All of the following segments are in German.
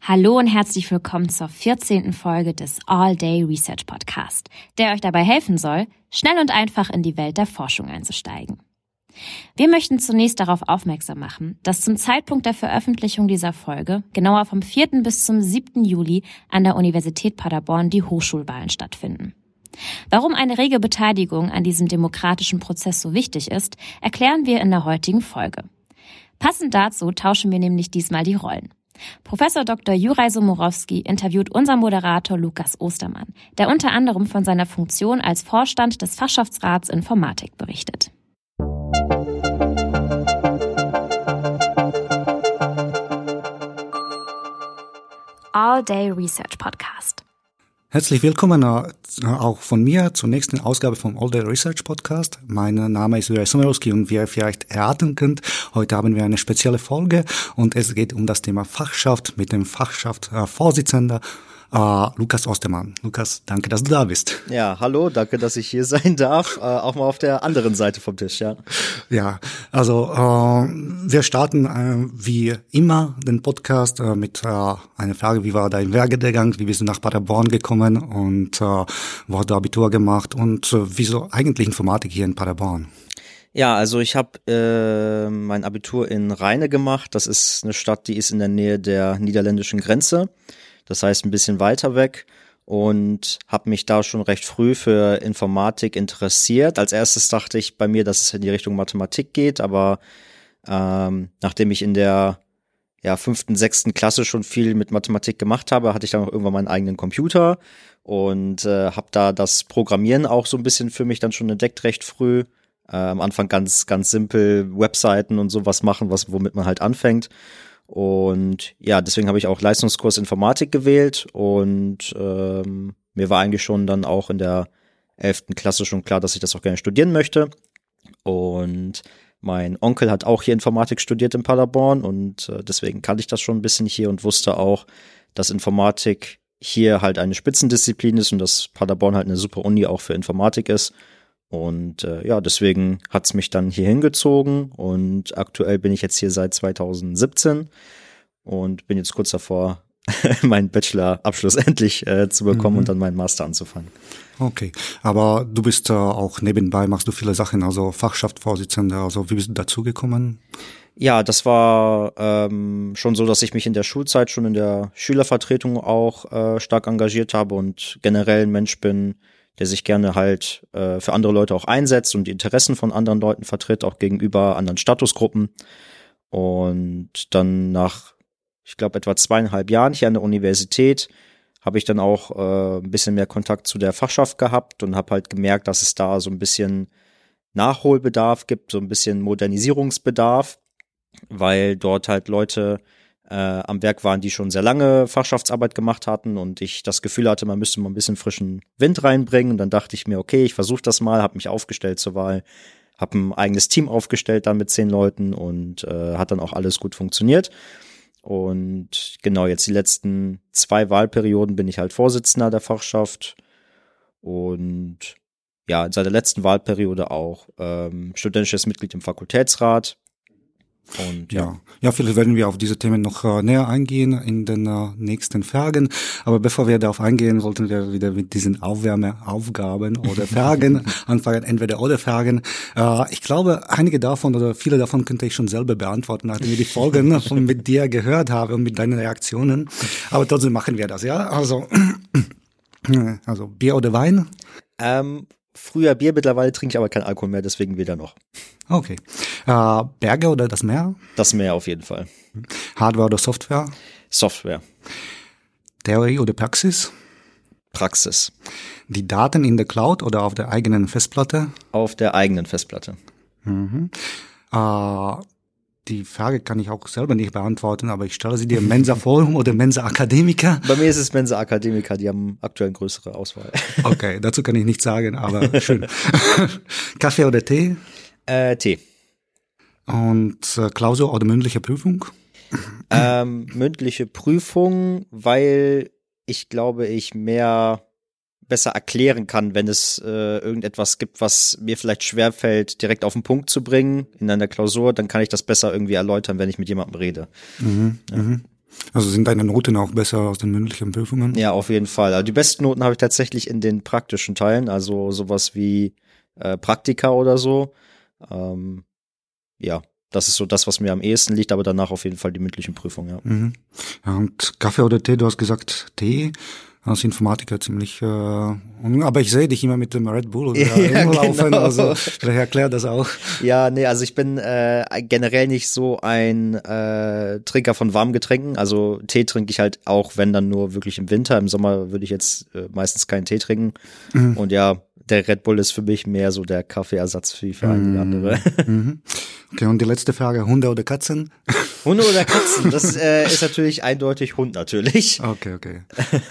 Hallo und herzlich willkommen zur 14. Folge des All Day Research Podcast, der euch dabei helfen soll, schnell und einfach in die Welt der Forschung einzusteigen. Wir möchten zunächst darauf aufmerksam machen, dass zum Zeitpunkt der Veröffentlichung dieser Folge, genauer vom 4. bis zum 7. Juli, an der Universität Paderborn die Hochschulwahlen stattfinden. Warum eine rege Beteiligung an diesem demokratischen Prozess so wichtig ist, erklären wir in der heutigen Folge. Passend dazu tauschen wir nämlich diesmal die Rollen. Professor Dr. Juraj Somorowski interviewt unser Moderator Lukas Ostermann, der unter anderem von seiner Funktion als Vorstand des Fachschaftsrats Informatik berichtet. All Day Research Podcast. Herzlich willkommen äh, auch von mir zur nächsten Ausgabe vom All Day Research Podcast. Mein Name ist Juraj Somorowski und wie ihr vielleicht erraten könnt, heute haben wir eine spezielle Folge und es geht um das Thema Fachschaft mit dem Fachschaft-Vorsitzender äh, Uh, Lukas Ostermann. Lukas, danke, dass du da bist. Ja, hallo, danke, dass ich hier sein darf. Uh, auch mal auf der anderen Seite vom Tisch, ja. Ja, also uh, wir starten äh, wie immer den Podcast äh, mit einer Frage, wie war dein Werdegang, wie bist du nach Paderborn gekommen und wo hast du Abitur gemacht und wieso eigentlich Informatik hier in Paderborn? Ja, also ich habe äh, mein Abitur in Rheine gemacht. Das ist eine Stadt, die ist in der Nähe der niederländischen Grenze das heißt ein bisschen weiter weg und habe mich da schon recht früh für Informatik interessiert. Als erstes dachte ich bei mir, dass es in die Richtung Mathematik geht, aber ähm, nachdem ich in der ja, fünften, sechsten Klasse schon viel mit Mathematik gemacht habe, hatte ich dann auch irgendwann meinen eigenen Computer und äh, habe da das Programmieren auch so ein bisschen für mich dann schon entdeckt recht früh. Äh, am Anfang ganz, ganz simpel Webseiten und sowas machen, was womit man halt anfängt. Und ja, deswegen habe ich auch Leistungskurs Informatik gewählt und ähm, mir war eigentlich schon dann auch in der elften Klasse schon klar, dass ich das auch gerne studieren möchte. Und mein Onkel hat auch hier Informatik studiert in Paderborn und äh, deswegen kannte ich das schon ein bisschen hier und wusste auch, dass Informatik hier halt eine Spitzendisziplin ist und dass Paderborn halt eine super Uni auch für Informatik ist. Und äh, ja, deswegen hat's mich dann hier hingezogen und aktuell bin ich jetzt hier seit 2017 und bin jetzt kurz davor, meinen Bachelor-Abschluss endlich äh, zu bekommen mhm. und dann meinen Master anzufangen. Okay, aber du bist äh, auch nebenbei, machst du viele Sachen, also Fachschaftsvorsitzender, also wie bist du dazu gekommen? Ja, das war ähm, schon so, dass ich mich in der Schulzeit schon in der Schülervertretung auch äh, stark engagiert habe und generell ein Mensch bin, der sich gerne halt äh, für andere Leute auch einsetzt und die Interessen von anderen Leuten vertritt, auch gegenüber anderen Statusgruppen. Und dann nach, ich glaube, etwa zweieinhalb Jahren hier an der Universität habe ich dann auch äh, ein bisschen mehr Kontakt zu der Fachschaft gehabt und habe halt gemerkt, dass es da so ein bisschen Nachholbedarf gibt, so ein bisschen Modernisierungsbedarf, weil dort halt Leute äh, am Werk waren, die schon sehr lange Fachschaftsarbeit gemacht hatten und ich das Gefühl hatte, man müsste mal ein bisschen frischen Wind reinbringen. Und dann dachte ich mir, okay, ich versuche das mal, habe mich aufgestellt zur Wahl, habe ein eigenes Team aufgestellt dann mit zehn Leuten und äh, hat dann auch alles gut funktioniert. Und genau, jetzt die letzten zwei Wahlperioden bin ich halt Vorsitzender der Fachschaft und ja, seit der letzten Wahlperiode auch ähm, studentisches Mitglied im Fakultätsrat und ja. ja, ja, vielleicht werden wir auf diese Themen noch äh, näher eingehen in den äh, nächsten Fragen. Aber bevor wir darauf eingehen, sollten wir wieder mit diesen Aufwärmeaufgaben oder Fragen anfangen, entweder oder Fragen. Äh, ich glaube, einige davon oder viele davon könnte ich schon selber beantworten, nachdem ich die Folgen von mit dir gehört habe und mit deinen Reaktionen. Aber trotzdem machen wir das, ja. Also, also Bier oder Wein? Ähm, früher Bier, mittlerweile trinke ich aber kein Alkohol mehr, deswegen weder noch. Okay. Äh, Berge oder das Meer? Das Meer auf jeden Fall. Hardware oder Software? Software. Theorie oder Praxis? Praxis. Die Daten in der Cloud oder auf der eigenen Festplatte? Auf der eigenen Festplatte. Mhm. Äh, die Frage kann ich auch selber nicht beantworten, aber ich stelle sie dir Mensa Forum oder Mensa Akademiker. Bei mir ist es Mensa Akademiker, die haben aktuell eine größere Auswahl. Okay, dazu kann ich nichts sagen, aber schön. Kaffee oder Tee? Äh, Tee. Und äh, Klausur oder mündliche Prüfung? Ähm, mündliche Prüfung, weil ich glaube, ich mehr besser erklären kann, wenn es äh, irgendetwas gibt, was mir vielleicht schwerfällt, direkt auf den Punkt zu bringen in einer Klausur, dann kann ich das besser irgendwie erläutern, wenn ich mit jemandem rede. Mhm, ja. mhm. Also sind deine Noten auch besser aus den mündlichen Prüfungen? Ja, auf jeden Fall. Also die besten Noten habe ich tatsächlich in den praktischen Teilen, also sowas wie äh, Praktika oder so. Ähm, ja, das ist so das, was mir am ehesten liegt, aber danach auf jeden Fall die mündlichen Prüfungen, ja. Mhm. ja. Und Kaffee oder Tee, du hast gesagt Tee als Informatiker ziemlich, äh, aber ich sehe dich immer mit dem Red Bull ja, laufen, genau. also vielleicht erklärt das auch. Ja, nee, also ich bin äh, generell nicht so ein äh, Trinker von warmen Getränken, also Tee trinke ich halt auch, wenn dann nur wirklich im Winter, im Sommer würde ich jetzt äh, meistens keinen Tee trinken mhm. und ja, der Red Bull ist für mich mehr so der Kaffeeersatz wie für einige mm. andere. Mhm. Okay, und die letzte Frage, Hunde oder Katzen? Hunde oder Katzen? Das äh, ist natürlich eindeutig Hund natürlich. Okay, okay.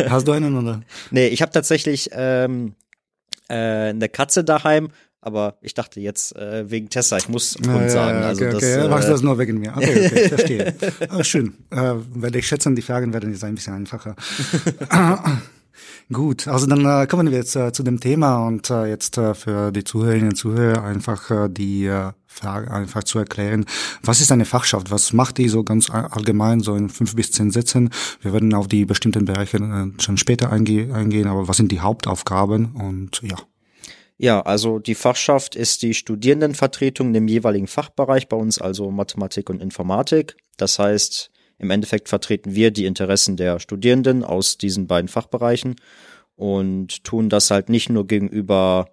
Hast du einen oder? nee, ich habe tatsächlich ähm, äh, eine Katze daheim, aber ich dachte jetzt äh, wegen Tessa, ich muss Hund ja, sagen. Also okay, das, okay. Äh, machst du das nur wegen mir. Okay, okay, ich verstehe. ah, schön. Äh, werde ich schätzen, die Fragen werden jetzt ein bisschen einfacher. Gut, also dann äh, kommen wir jetzt äh, zu dem Thema und äh, jetzt äh, für die Zuhörerinnen und Zuhörer einfach äh, die äh, Frage einfach zu erklären. Was ist eine Fachschaft? Was macht die so ganz allgemein, so in fünf bis zehn Sätzen? Wir werden auf die bestimmten Bereiche äh, schon später einge eingehen, aber was sind die Hauptaufgaben und ja. Ja, also die Fachschaft ist die Studierendenvertretung im jeweiligen Fachbereich bei uns, also Mathematik und Informatik. Das heißt, im Endeffekt vertreten wir die Interessen der Studierenden aus diesen beiden Fachbereichen und tun das halt nicht nur gegenüber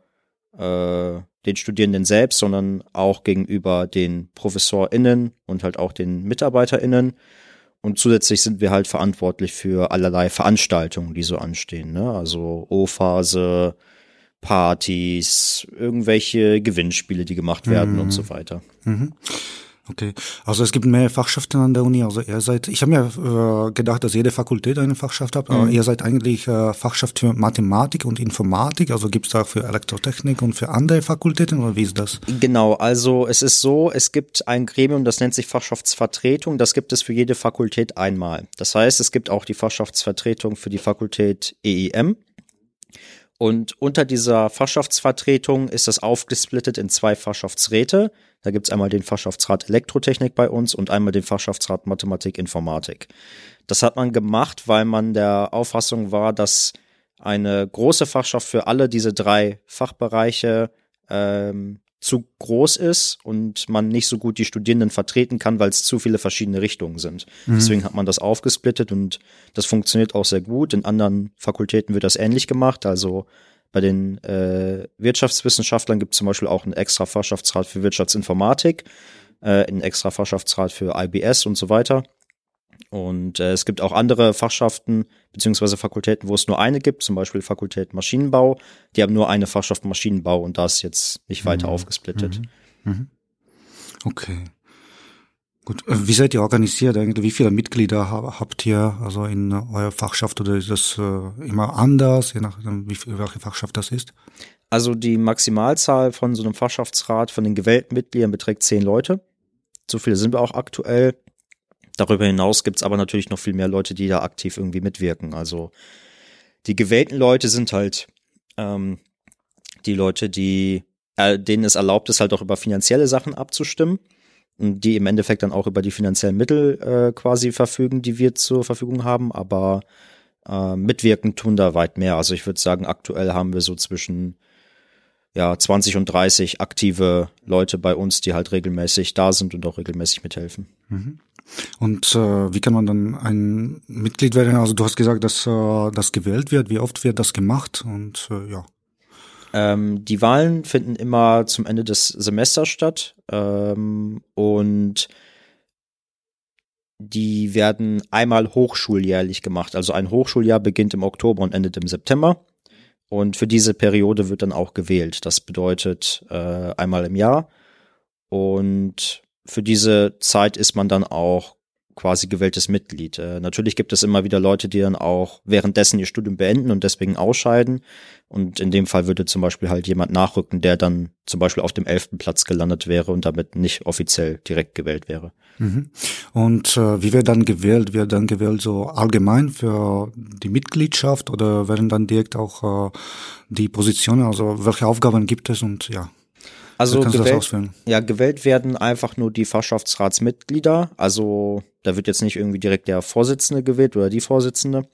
äh, den Studierenden selbst, sondern auch gegenüber den ProfessorInnen und halt auch den MitarbeiterInnen. Und zusätzlich sind wir halt verantwortlich für allerlei Veranstaltungen, die so anstehen. Ne? Also O-Phase, Partys, irgendwelche Gewinnspiele, die gemacht werden mhm. und so weiter. Mhm. Okay, also es gibt mehr Fachschaften an der Uni. Also ihr seid, ich habe mir äh, gedacht, dass jede Fakultät eine Fachschaft hat, aber mhm. ihr seid eigentlich äh, Fachschaft für Mathematik und Informatik. Also gibt es da für Elektrotechnik und für andere Fakultäten oder wie ist das? Genau, also es ist so, es gibt ein Gremium, das nennt sich Fachschaftsvertretung. Das gibt es für jede Fakultät einmal. Das heißt, es gibt auch die Fachschaftsvertretung für die Fakultät EIM. Und unter dieser Fachschaftsvertretung ist das aufgesplittet in zwei Fachschaftsräte. Da gibt's einmal den Fachschaftsrat Elektrotechnik bei uns und einmal den Fachschaftsrat Mathematik Informatik. Das hat man gemacht, weil man der Auffassung war, dass eine große Fachschaft für alle diese drei Fachbereiche ähm, zu groß ist und man nicht so gut die Studierenden vertreten kann, weil es zu viele verschiedene Richtungen sind. Mhm. Deswegen hat man das aufgesplittet und das funktioniert auch sehr gut. In anderen Fakultäten wird das ähnlich gemacht. Also bei den äh, Wirtschaftswissenschaftlern gibt es zum Beispiel auch einen extra Fachschaftsrat für Wirtschaftsinformatik, äh, einen extra Fachschaftsrat für IBS und so weiter. Und äh, es gibt auch andere Fachschaften beziehungsweise Fakultäten, wo es nur eine gibt, zum Beispiel Fakultät Maschinenbau. Die haben nur eine Fachschaft Maschinenbau und da ist jetzt nicht weiter mhm. aufgesplittet. Mhm. mhm. Okay. Gut, äh, wie seid ihr organisiert Wie viele Mitglieder habt ihr also in eurer Fachschaft oder ist das äh, immer anders, je nachdem, viel, welche Fachschaft das ist? Also die Maximalzahl von so einem Fachschaftsrat von den gewählten Mitgliedern beträgt zehn Leute. So viele sind wir auch aktuell. Darüber hinaus gibt's aber natürlich noch viel mehr Leute, die da aktiv irgendwie mitwirken. Also die gewählten Leute sind halt ähm, die Leute, die äh, denen es erlaubt ist, halt auch über finanzielle Sachen abzustimmen und die im Endeffekt dann auch über die finanziellen Mittel äh, quasi verfügen, die wir zur Verfügung haben. Aber äh, mitwirken tun da weit mehr. Also ich würde sagen, aktuell haben wir so zwischen ja 20 und 30 aktive Leute bei uns, die halt regelmäßig da sind und auch regelmäßig mithelfen. Mhm. Und äh, wie kann man dann ein Mitglied werden? Also du hast gesagt, dass äh, das gewählt wird. Wie oft wird das gemacht? Und äh, ja. Ähm, die Wahlen finden immer zum Ende des Semesters statt ähm, und die werden einmal hochschuljährlich gemacht. Also ein Hochschuljahr beginnt im Oktober und endet im September. Und für diese Periode wird dann auch gewählt. Das bedeutet äh, einmal im Jahr. Und für diese Zeit ist man dann auch quasi gewähltes Mitglied. Äh, natürlich gibt es immer wieder Leute, die dann auch währenddessen ihr Studium beenden und deswegen ausscheiden. Und in dem Fall würde zum Beispiel halt jemand nachrücken, der dann zum Beispiel auf dem elften Platz gelandet wäre und damit nicht offiziell direkt gewählt wäre. Mhm. Und äh, wie wird dann gewählt? Wird dann gewählt so allgemein für die Mitgliedschaft oder werden dann direkt auch äh, die Positionen, also welche Aufgaben gibt es und ja? Also gewählt, ja, gewählt werden einfach nur die Fachschaftsratsmitglieder. Also da wird jetzt nicht irgendwie direkt der Vorsitzende gewählt oder die Vorsitzende.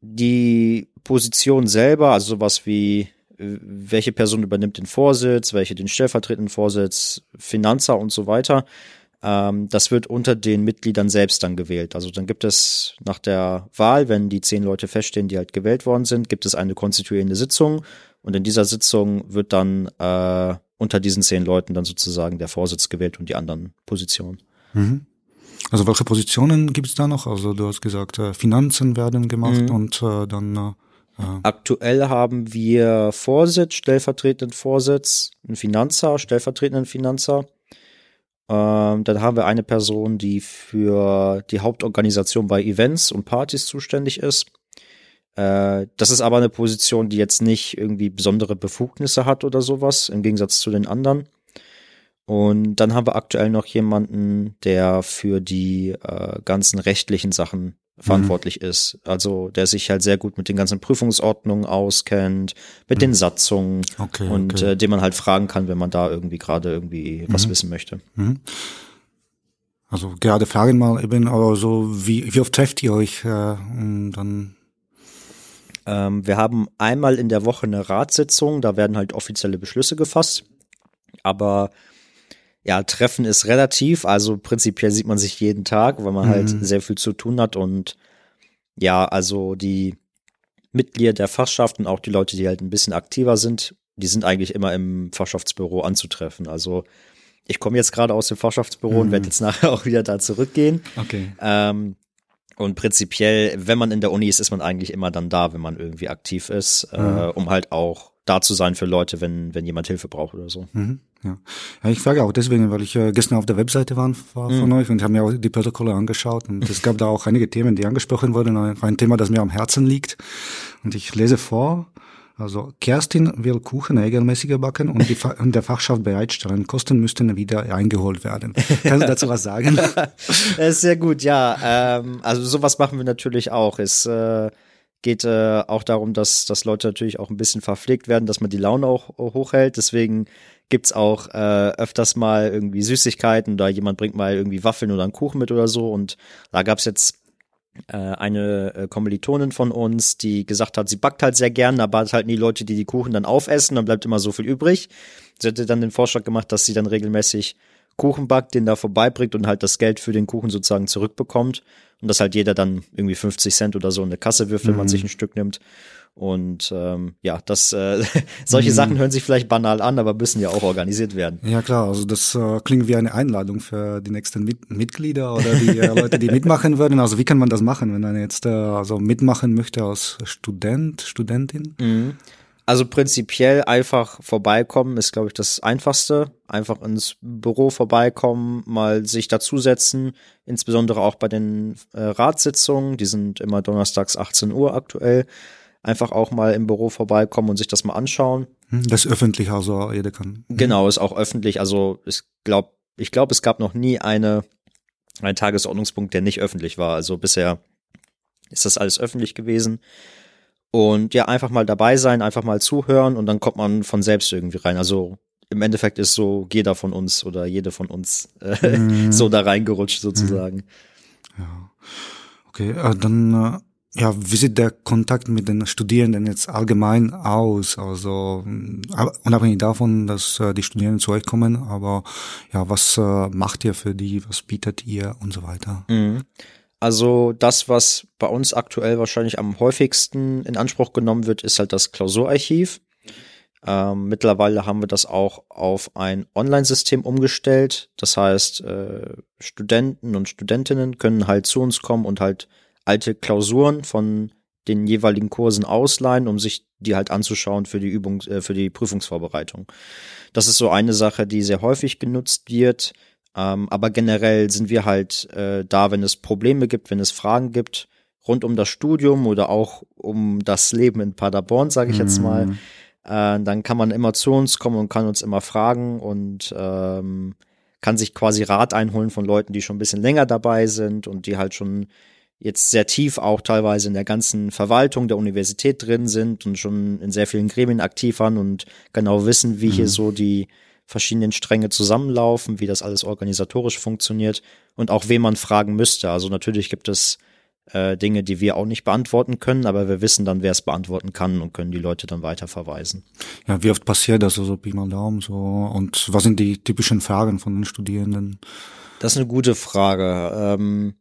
Die Position selber, also sowas wie welche Person übernimmt den Vorsitz, welche den stellvertretenden Vorsitz, Finanzer und so weiter. Ähm, das wird unter den Mitgliedern selbst dann gewählt. Also dann gibt es nach der Wahl, wenn die zehn Leute feststehen, die halt gewählt worden sind, gibt es eine konstituierende Sitzung und in dieser Sitzung wird dann äh, unter diesen zehn Leuten dann sozusagen der Vorsitz gewählt und die anderen Positionen. Mhm. Also welche Positionen gibt es da noch? Also du hast gesagt, äh, Finanzen werden gemacht Mhm. und äh, dann äh, Aktuell haben wir Vorsitz, stellvertretenden Vorsitz, einen Finanzer, stellvertretenden Finanzer. Ähm, dann haben wir eine Person, die für die Hauptorganisation bei Events und Partys zuständig ist. Äh, das ist aber eine Position, die jetzt nicht irgendwie besondere Befugnisse hat oder sowas, im Gegensatz zu den anderen. Und dann haben wir aktuell noch jemanden, der für die äh, ganzen rechtlichen Sachen verantwortlich ist. Also der sich halt sehr gut mit den ganzen Prüfungsordnungen auskennt, mit den Satzungen okay, und okay. Äh, den man halt fragen kann, wenn man da irgendwie gerade irgendwie was wissen möchte. Mhm. Also gerade fragen mal eben, aber so wie, wie oft trefft ihr euch äh, und dann Ähm, wir haben einmal in der Woche eine Ratssitzung, da werden halt offizielle Beschlüsse gefasst. Aber ja, Treffen ist relativ, also prinzipiell sieht man sich jeden Tag, weil man Mhm. halt sehr viel zu tun hat und ja, also die Mitglieder der Fachschaft und auch die Leute, die halt ein bisschen aktiver sind, die sind eigentlich immer im Fachschaftsbüro anzutreffen. Also ich komme jetzt gerade aus dem Fachschaftsbüro und Mhm. werde jetzt nachher auch wieder da zurückgehen. Okay. Ähm, und prinzipiell, wenn man in der Uni ist, ist man eigentlich immer dann da, wenn man irgendwie aktiv ist, äh, Mhm. um halt auch da zu sein für Leute, wenn, wenn jemand Hilfe braucht oder so. Mhm. Ja. ja, ich frage auch deswegen, weil ich äh, gestern auf der Webseite war, war von Mhm. euch und habe mir auch die Protokolle angeschaut und es gab da auch einige Themen, die angesprochen wurden, ein Thema, das mir am Herzen liegt und ich lese vor. Also Kerstin will Kuchen regelmäßiger backen und, die Fa und der Fachschaft bereitstellen. Kosten müssten wieder eingeholt werden. Kannst du dazu was sagen? Das ist sehr gut, ja. Ähm, also sowas machen wir natürlich auch. Es äh, geht äh, auch darum, dass, dass Leute natürlich auch ein bisschen verpflegt werden, dass man die Laune auch hochhält. Deswegen gibt's auch äh, öfters mal irgendwie Süßigkeiten oder jemand bringt mal irgendwie Waffeln oder einen Kuchen mit oder so. Und da gab's jetzt äh, eine äh, Kommilitonin von uns, die gesagt hat, sie backt halt sehr gern, aber hat halt nie Leute, die die Kuchen dann aufessen, dann bleibt immer so viel übrig. Sie hatte dann den Vorschlag gemacht, dass sie dann regelmäßig Kuchen backt, den da vorbeibringt und halt das Geld für den Kuchen sozusagen zurückbekommt. Und dass halt jeder dann irgendwie 50 Cent oder so in eine Kasse wirft, wenn man sich ein Stück nimmt. Und ähm, ja, das äh, solche Sachen hören sich vielleicht banal an, aber müssen ja auch organisiert werden. Ja klar, also das äh, klingt wie eine Einladung für die nächsten Mit Mitglieder oder die äh, Leute, die mitmachen würden. Also wie kann man das machen, wenn man jetzt äh, also mitmachen möchte als Student, Studentin? Also prinzipiell einfach vorbeikommen ist, glaube ich, das Einfachste. Einfach ins Büro vorbeikommen, mal sich dazusetzen, insbesondere auch bei den äh, Ratssitzungen, die sind immer donnerstags 18 Uhr aktuell. Einfach auch mal im Büro vorbeikommen und sich das mal anschauen. Hm, Das ist öffentlich, also jeder kann. Genau, ist auch öffentlich. Also ich glaube, ich glaube, es gab noch nie eine einen Tagesordnungspunkt, der nicht öffentlich war. Also bisher ist das alles öffentlich gewesen. Und ja, einfach mal dabei sein, einfach mal zuhören und dann kommt man von selbst irgendwie rein. Also im Endeffekt ist so jeder von uns oder jede von uns äh, so da reingerutscht sozusagen. Ja. Okay, äh, dann äh, ja, wie sieht der Kontakt mit den Studierenden jetzt allgemein aus? Also aber unabhängig davon, dass äh, die Studierenden zu euch kommen, aber ja, was äh, macht ihr für die? Was bietet ihr und so weiter? Mhm. Also das, was bei uns aktuell wahrscheinlich am häufigsten in Anspruch genommen wird, ist halt das Klausurarchiv. Ähm, mittlerweile haben wir das auch auf ein Online-System umgestellt. Das heißt, äh, Studenten und Studentinnen können halt zu uns kommen und halt alte Klausuren von den jeweiligen Kursen ausleihen, um sich die halt anzuschauen für die Übung, äh, für die Prüfungsvorbereitung. Das ist so eine Sache, die sehr häufig genutzt wird. Ähm, aber generell sind wir halt äh, da, wenn es Probleme gibt, wenn es Fragen gibt rund um das Studium oder auch um das Leben in Paderborn, sage ich jetzt mal. Äh, dann kann man immer zu uns kommen und kann uns immer fragen und ähm, kann sich quasi Rat einholen von Leuten, die schon ein bisschen länger dabei sind und die halt schon jetzt sehr tief auch teilweise in der ganzen Verwaltung der Universität drin sind und schon in sehr vielen Gremien aktiv waren und genau wissen, wie mhm. hier so die verschiedenen Stränge zusammenlaufen, wie das alles organisatorisch funktioniert und auch wen man fragen müsste. Also natürlich gibt es äh, Dinge, die wir auch nicht beantworten können, aber wir wissen dann, wer es beantworten kann und können die Leute dann weiterverweisen. Ja, wie oft passiert das so, so Pi mal Daumen so und was sind die typischen Fragen von den Studierenden? Das ist eine gute Frage. Ähm,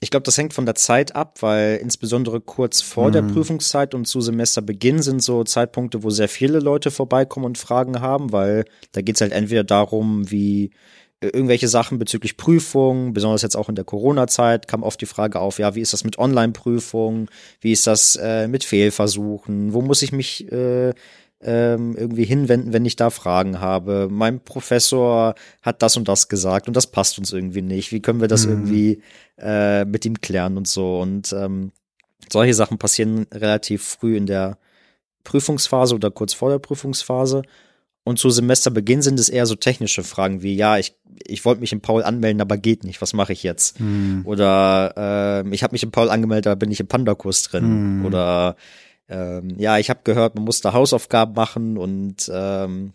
ich glaube, das hängt von der Zeit ab, weil insbesondere kurz vor mhm. der Prüfungszeit und zu Semesterbeginn sind so Zeitpunkte, wo sehr viele Leute vorbeikommen und Fragen haben, weil da geht es halt entweder darum, wie äh, irgendwelche Sachen bezüglich Prüfungen, besonders jetzt auch in der Corona-Zeit, kam oft die Frage auf, ja, wie ist das mit Online-Prüfungen, wie ist das äh, mit Fehlversuchen, wo muss ich mich äh, ähm, irgendwie hinwenden, wenn ich da Fragen habe. Mein Professor hat das und das gesagt und das passt uns irgendwie nicht. Wie können wir das mhm. irgendwie äh, mit ihm klären und so? Und ähm, solche Sachen passieren relativ früh in der Prüfungsphase oder kurz vor der Prüfungsphase. Und zu Semesterbeginn sind es eher so technische Fragen wie, ja, ich, ich wollte mich im Paul anmelden, aber geht nicht, was mache ich jetzt? Mhm. Oder äh, ich habe mich im Paul angemeldet, da bin ich im Panda-Kurs drin. Mhm. Oder ähm, ja, ich habe gehört, man muss da Hausaufgaben machen und ähm,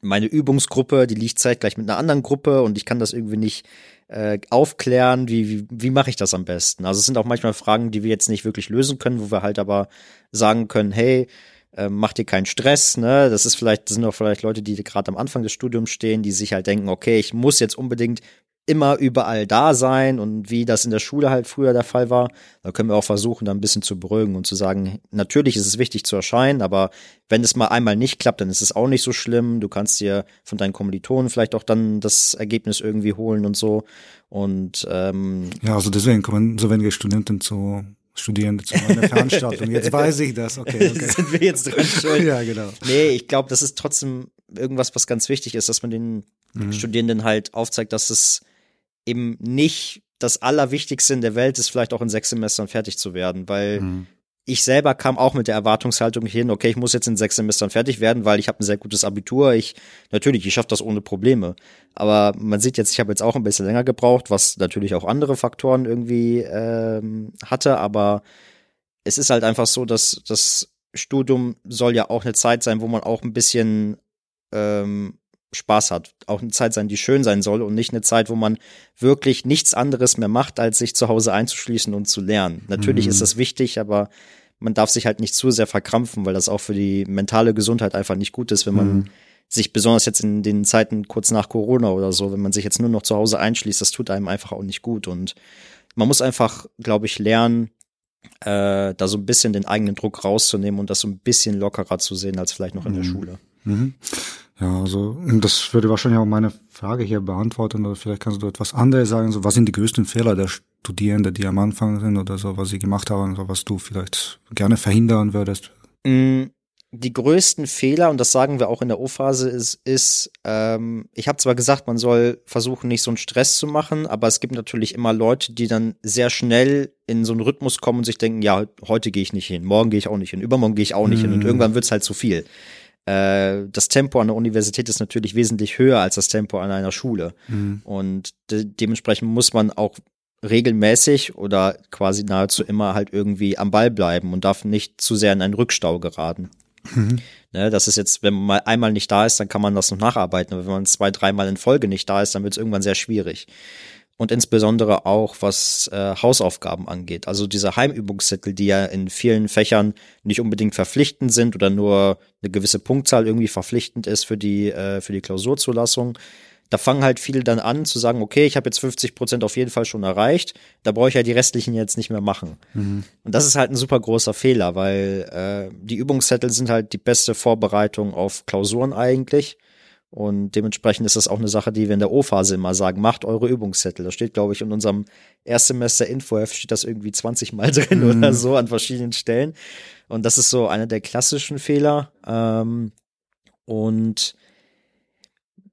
meine Übungsgruppe, die liegt zeitgleich mit einer anderen Gruppe und ich kann das irgendwie nicht äh, aufklären, wie, wie, wie mache ich das am besten? Also es sind auch manchmal Fragen, die wir jetzt nicht wirklich lösen können, wo wir halt aber sagen können, hey, äh, mach dir keinen Stress, ne? Das ist vielleicht, das sind auch vielleicht Leute, die gerade am Anfang des Studiums stehen, die sich halt denken, okay, ich muss jetzt unbedingt immer überall da sein und wie das in der Schule halt früher der Fall war, da können wir auch versuchen, da ein bisschen zu beruhigen und zu sagen, natürlich ist es wichtig zu erscheinen, aber wenn es mal einmal nicht klappt, dann ist es auch nicht so schlimm. Du kannst dir von deinen Kommilitonen vielleicht auch dann das Ergebnis irgendwie holen und so. Und ähm, ja, also deswegen kommen so wenige Studenten zu Studierende zu meiner Veranstaltung. Jetzt weiß ich das. Okay, okay. Sind wir jetzt dran schuld? ja, genau. Nee, ich glaube, das ist trotzdem irgendwas, was ganz wichtig ist, dass man den mhm. Studierenden halt aufzeigt, dass es eben nicht das Allerwichtigste in der Welt ist, vielleicht auch in sechs Semestern fertig zu werden, weil mhm. ich selber kam auch mit der Erwartungshaltung hin, okay, ich muss jetzt in sechs Semestern fertig werden, weil ich habe ein sehr gutes Abitur. Ich natürlich, ich schaffe das ohne Probleme. Aber man sieht jetzt, ich habe jetzt auch ein bisschen länger gebraucht, was natürlich auch andere Faktoren irgendwie ähm, hatte, aber es ist halt einfach so, dass das Studium soll ja auch eine Zeit sein, wo man auch ein bisschen ähm, Spaß hat. Auch eine Zeit sein, die schön sein soll und nicht eine Zeit, wo man wirklich nichts anderes mehr macht, als sich zu Hause einzuschließen und zu lernen. Natürlich mhm. ist das wichtig, aber man darf sich halt nicht zu sehr verkrampfen, weil das auch für die mentale Gesundheit einfach nicht gut ist, wenn man mhm. sich besonders jetzt in den Zeiten kurz nach Corona oder so, wenn man sich jetzt nur noch zu Hause einschließt, das tut einem einfach auch nicht gut. Und man muss einfach, glaube ich, lernen, äh, da so ein bisschen den eigenen Druck rauszunehmen und das so ein bisschen lockerer zu sehen als vielleicht noch in mhm. der Schule. Mhm. Ja, also das würde wahrscheinlich auch meine Frage hier beantworten oder vielleicht kannst du etwas anderes sagen. So, was sind die größten Fehler der Studierenden, die am Anfang sind oder so, was sie gemacht haben oder was du vielleicht gerne verhindern würdest? Mm, die größten Fehler, und das sagen wir auch in der O-Phase, ist, ist ähm, ich habe zwar gesagt, man soll versuchen, nicht so einen Stress zu machen, aber es gibt natürlich immer Leute, die dann sehr schnell in so einen Rhythmus kommen und sich denken, ja, heute gehe ich nicht hin, morgen gehe ich auch nicht hin, übermorgen gehe ich auch nicht mm. hin und mhm. irgendwann wird's halt zu viel. Äh, das Tempo an der Universität ist natürlich wesentlich höher als das Tempo an einer Schule. Mhm. Und de dementsprechend muss man auch regelmäßig oder quasi nahezu immer halt irgendwie am Ball bleiben und darf nicht zu sehr in einen Rückstau geraten. Mhm. Ne, das ist jetzt, wenn man mal einmal nicht da ist, dann kann man das noch nacharbeiten. Aber wenn man zwei, dreimal in Folge nicht da ist, dann wird es irgendwann sehr schwierig und insbesondere auch was äh, Hausaufgaben angeht. Also diese Heimübungszettel, die ja in vielen Fächern nicht unbedingt verpflichtend sind oder nur eine gewisse Punktzahl irgendwie verpflichtend ist für die äh, für die Klausurzulassung. Da fangen halt viele dann an zu sagen, okay, ich habe jetzt 50 Prozent auf jeden Fall schon erreicht, da brauche ich ja die restlichen jetzt nicht mehr machen. Mhm. Und das ist halt ein super großer Fehler, weil äh, die Übungszettel sind halt die beste Vorbereitung auf Klausuren eigentlich. Und dementsprechend ist das auch eine Sache, die wir in der O-Phase immer sagen, macht eure Übungszettel. Da steht, glaube ich, in unserem Erstsemester Infoheft steht das irgendwie 20 Mal drin mhm. oder so an verschiedenen Stellen. Und das ist so einer der klassischen Fehler. Ähm, und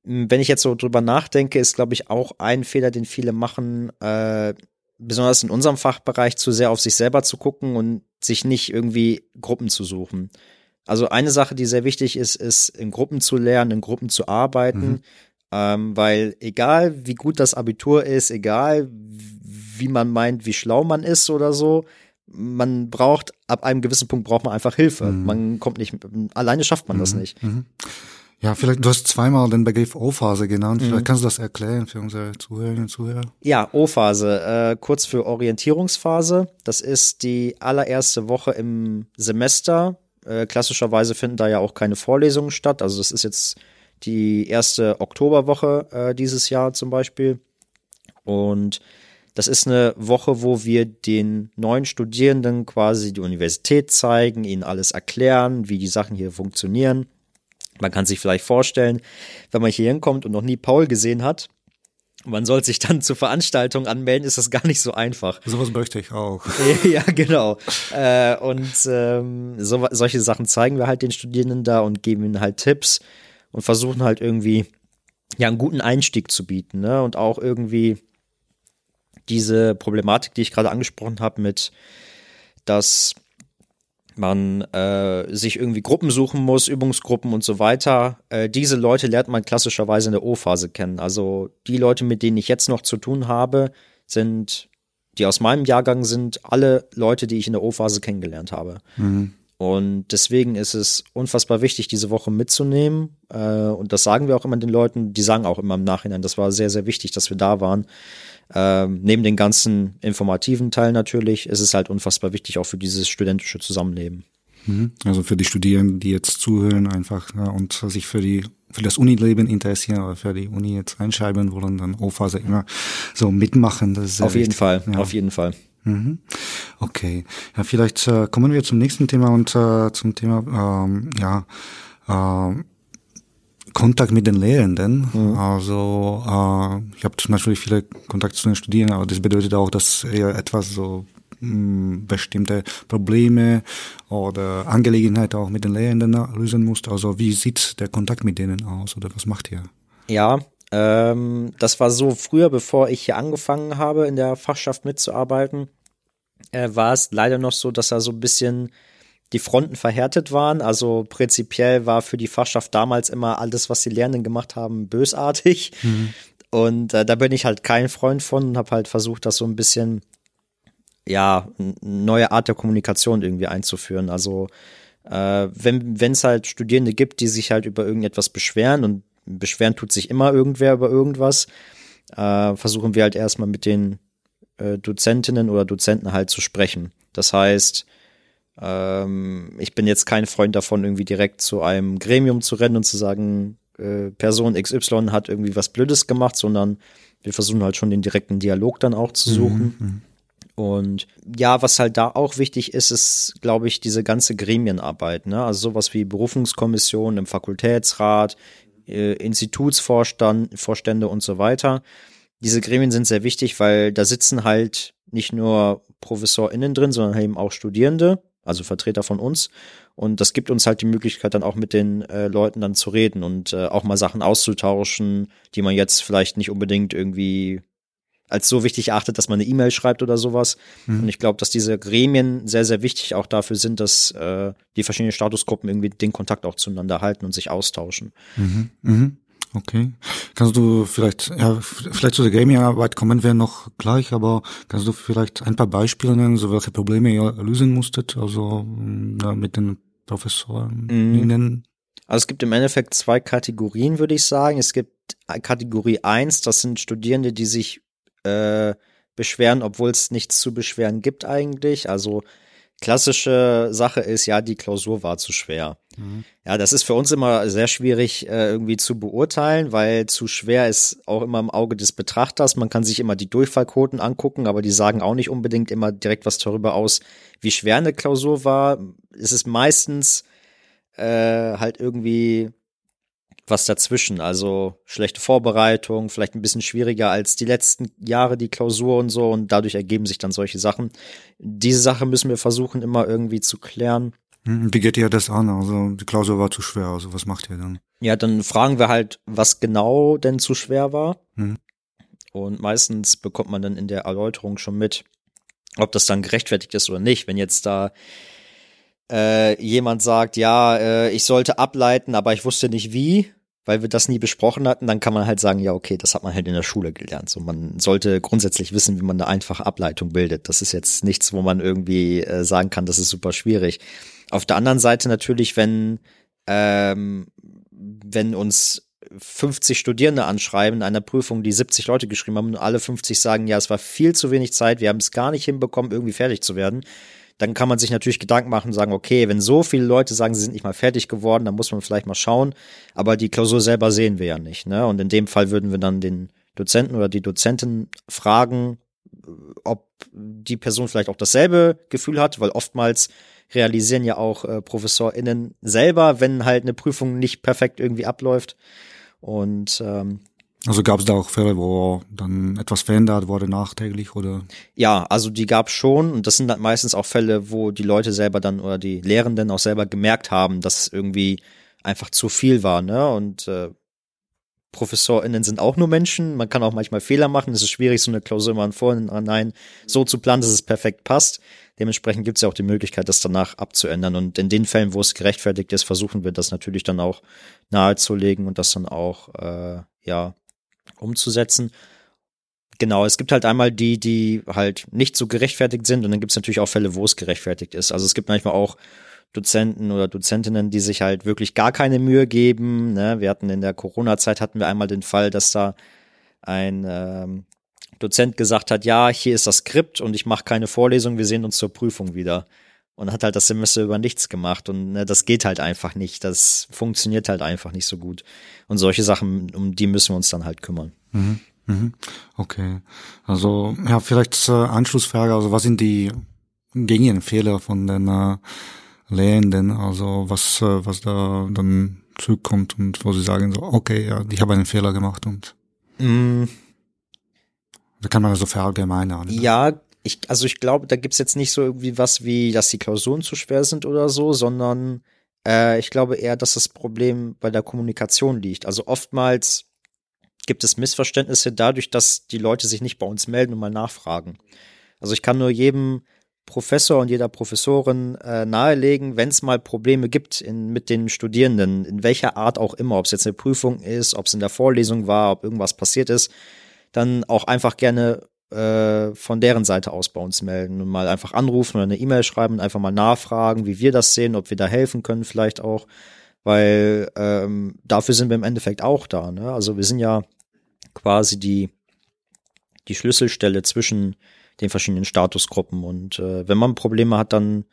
wenn ich jetzt so drüber nachdenke, ist, glaube ich, auch ein Fehler, den viele machen, äh, besonders in unserem Fachbereich zu sehr auf sich selber zu gucken und sich nicht irgendwie Gruppen zu suchen. Also eine Sache, die sehr wichtig ist, ist in Gruppen zu lernen, in Gruppen zu arbeiten. Mhm. Ähm, weil egal wie gut das Abitur ist, egal wie man meint, wie schlau man ist oder so, man braucht, ab einem gewissen Punkt braucht man einfach Hilfe. Mhm. Man kommt nicht, alleine schafft man mhm. das nicht. Mhm. Ja, vielleicht, du hast zweimal den Begriff O-Phase genannt. Vielleicht mhm. kannst du das erklären für unsere Zuhörerinnen und Zuhörer. Ja, O-Phase, äh, kurz für Orientierungsphase. Das ist die allererste Woche im Semester. Äh, klassischerweise finden da ja auch keine Vorlesungen statt. Also das ist jetzt die erste Oktoberwoche äh, dieses Jahr zum Beispiel. Und das ist eine Woche, wo wir den neuen Studierenden quasi die Universität zeigen, ihnen alles erklären, wie die Sachen hier funktionieren man kann sich vielleicht vorstellen, wenn man hier hinkommt und noch nie Paul gesehen hat, man soll sich dann zur Veranstaltung anmelden, ist das gar nicht so einfach. Sowas möchte ich auch. ja, genau. Äh, und ähm, so, solche Sachen zeigen wir halt den Studierenden da und geben ihnen halt Tipps und versuchen halt irgendwie ja einen guten Einstieg zu bieten, ne? Und auch irgendwie diese Problematik, die ich gerade angesprochen habe, mit dass man äh, sich irgendwie Gruppen suchen muss, Übungsgruppen und so weiter. Äh, diese Leute lernt man klassischerweise in der O-Phase kennen. Also die Leute, mit denen ich jetzt noch zu tun habe, sind, die aus meinem Jahrgang sind, alle Leute, die ich in der O-Phase kennengelernt habe. Mhm. Und deswegen ist es unfassbar wichtig, diese Woche mitzunehmen. Äh, und das sagen wir auch immer den Leuten, die sagen auch immer im Nachhinein, das war sehr, sehr wichtig, dass wir da waren. Ähm, neben den ganzen informativen Teil natürlich, ist es halt unfassbar wichtig auch für dieses studentische Zusammenleben. Mhm. Also für die Studierenden, die jetzt zuhören einfach ja, und sich für die für das Unileben interessieren oder für die Uni jetzt einschreiben wollen, dann O-Phase immer so mitmachen. Das ist auf jeden Fall, ja. auf jeden Fall. Mhm. Okay, ja, vielleicht äh, kommen wir zum nächsten Thema und äh, zum Thema ähm, ja äh, Kontakt mit den Lehrenden. Mhm. Also äh, ich habe natürlich viele Kontakte zu den Studierenden, aber das bedeutet auch, dass er etwas so mh, hm, bestimmte Probleme oder Angelegenheiten auch mit den Lehrenden lösen muss. Also wie sieht der Kontakt mit denen aus oder was macht ihr? Ja, ähm, das war so früher, bevor ich hier angefangen habe, in der Fachschaft mitzuarbeiten, äh, war es leider noch so, dass er so ein bisschen die Fronten verhärtet waren. Also prinzipiell war für die Fachschaft damals immer alles, was die Lernenden gemacht haben, bösartig. Mhm. Und äh, da bin ich halt kein Freund von und habe halt versucht, das so ein bisschen, ja, neue Art der Kommunikation irgendwie einzuführen. Also äh, wenn es halt Studierende gibt, die sich halt über irgendetwas beschweren und beschweren tut sich immer irgendwer über irgendwas, äh, versuchen wir halt erstmal mit den äh, Dozentinnen oder Dozenten halt zu sprechen. Das heißt, ähm, ich bin jetzt kein Freund davon, irgendwie direkt zu einem Gremium zu rennen und zu sagen, äh, Person XY hat irgendwie was Blödes gemacht, sondern wir versuchen halt schon den direkten Dialog dann auch zu suchen. Mhm. mhm. Und ja, was halt da auch wichtig ist, ist, glaube ich, diese ganze Gremienarbeit. Ne? Also sowas wie Berufungskommission im Fakultätsrat, äh, Institutsvorstände und so weiter. Diese Gremien sind sehr wichtig, weil da sitzen halt nicht nur ProfessorInnen drin, sondern eben auch Studierende also Vertreter von uns. Und das gibt uns halt die Möglichkeit, dann auch mit den äh, Leuten dann zu reden und äh, auch mal Sachen auszutauschen, die man jetzt vielleicht nicht unbedingt irgendwie als so wichtig achtet, dass man eine E-Mail schreibt oder sowas. Mhm. Und ich glaube, dass diese Gremien sehr, sehr wichtig auch dafür sind, dass äh, die verschiedenen Statusgruppen irgendwie den Kontakt auch zueinander halten und sich austauschen. Mhm. Mhm. Okay. Kannst du vielleicht, ja, vielleicht zu der Gaming-Arbeit kommen wir noch gleich, aber kannst du vielleicht ein paar Beispiele nennen, so welche Probleme ihr lösen musstet, also ja, mit den Professoren? Mhm. Also es gibt im Endeffekt zwei Kategorien, würde ich sagen. Es gibt Kategorie eins, das sind Studierende, die sich äh, beschweren, obwohl es nichts zu beschweren gibt eigentlich. Also klassische Sache ist, ja, die Klausur war zu schwer. Mhm. Ja, das ist für uns immer sehr schwierig äh, irgendwie zu beurteilen, weil zu schwer ist auch immer im Auge des Betrachters. Man kann sich immer die Durchfallquoten angucken, aber die sagen auch nicht unbedingt immer direkt was darüber aus, wie schwer eine Klausur war. Es ist meistens äh, halt irgendwie was dazwischen. Also schlechte Vorbereitung, vielleicht ein bisschen schwieriger als die letzten Jahre die Klausur und so und dadurch ergeben sich dann solche Sachen. Diese Sache müssen wir versuchen immer irgendwie zu klären. Hm, wie geht ihr das an? Also die Klausur war zu schwer, also was macht ihr dann? Ja, dann fragen wir halt, was genau denn zu schwer war. Mhm. Und meistens bekommt man dann in der Erläuterung schon mit, ob das dann gerechtfertigt ist oder nicht. Wenn jetzt da äh, jemand sagt, ja, äh, ich sollte ableiten, aber ich wusste nicht wie, weil wir das nie besprochen hatten, dann kann man halt sagen, ja, okay, das hat man halt in der Schule gelernt. So, man sollte grundsätzlich wissen, wie man eine einfache Ableitung bildet. Das ist jetzt nichts, wo man irgendwie äh, sagen kann, das ist super schwierig. Auf der anderen Seite natürlich, wenn, ähm, wenn uns 50 Studierende anschreiben in einer Prüfung, die 70 Leute geschrieben haben und alle 50 sagen, ja, es war viel zu wenig Zeit, wir haben es gar nicht hinbekommen, irgendwie fertig zu werden, dann kann man sich natürlich Gedanken machen und sagen, okay, wenn so viele Leute sagen, sie sind nicht mal fertig geworden, dann muss man vielleicht mal schauen. Aber die Klausur selber sehen wir ja nicht. Ne? Und in dem Fall würden wir dann den Dozenten oder die Dozentin fragen, ob die Person vielleicht auch dasselbe Gefühl hat, weil oftmals realisieren ja auch äh, ProfessorInnen selber, wenn halt eine Prüfung nicht perfekt irgendwie abläuft. Und ähm, also gab es da auch Fälle, wo dann etwas verändert wurde nachträglich oder? Ja, also die gab schon und das sind dann meistens auch Fälle, wo die Leute selber dann oder die Lehrenden auch selber gemerkt haben, dass es irgendwie einfach zu viel war, ne? Und äh, ProfessorInnen sind auch nur Menschen, man kann auch manchmal Fehler machen, es ist schwierig, so eine Klausur immer vorhinein so zu planen, dass es perfekt passt. Dementsprechend gibt es ja auch die Möglichkeit, das danach abzuändern. Und in den Fällen, wo es gerechtfertigt ist, versuchen wir das natürlich dann auch nahezulegen und das dann auch äh, ja umzusetzen. Genau, es gibt halt einmal die, die halt nicht so gerechtfertigt sind und dann gibt es natürlich auch Fälle, wo es gerechtfertigt ist. Also es gibt manchmal auch Dozenten oder Dozentinnen, die sich halt wirklich gar keine Mühe geben. Ne? Wir hatten in der Corona-Zeit hatten wir einmal den Fall, dass da ein ähm, Dozent gesagt hat, ja, hier ist das Skript und ich mache keine Vorlesung, wir sehen uns zur Prüfung wieder. Und hat halt das Semester über nichts gemacht und ne, das geht halt einfach nicht. Das funktioniert halt einfach nicht so gut. Und solche Sachen, um die müssen wir uns dann halt kümmern. Mhm. Mhm. Okay. Also, ja, vielleicht äh, Anschlussfrage, also was sind die gängigen Fehler von den äh, Lehrenden, also was, äh, was da dann zurückkommt und wo sie sagen so, okay, ja, ich habe einen Fehler gemacht und mm. da kann man also verallgemeinern. Ne? Ja, ich, also ich glaube, da gibt's jetzt nicht so irgendwie was wie, dass die Klausuren zu schwer sind oder so, sondern äh, ich glaube eher, dass das Problem bei der Kommunikation liegt. Also oftmals gibt es Missverständnisse dadurch, dass die Leute sich nicht bei uns melden und mal nachfragen. Also ich kann nur jedem Professor und jeder Professorin äh, nahelegen, wenn es mal Probleme gibt in, mit den Studierenden, in welcher Art auch immer, ob es jetzt eine Prüfung ist, ob es in der Vorlesung war, ob irgendwas passiert ist, dann auch einfach gerne äh, von deren Seite aus bei uns melden und mal einfach anrufen oder eine E-Mail schreiben und einfach mal nachfragen, wie wir das sehen, ob wir da helfen können vielleicht auch, weil ähm, dafür sind wir im Endeffekt auch da. Ne? Also wir sind ja quasi die die Schlüsselstelle zwischen den verschiedenen Statusgruppen und äh, wenn man Probleme hat, dann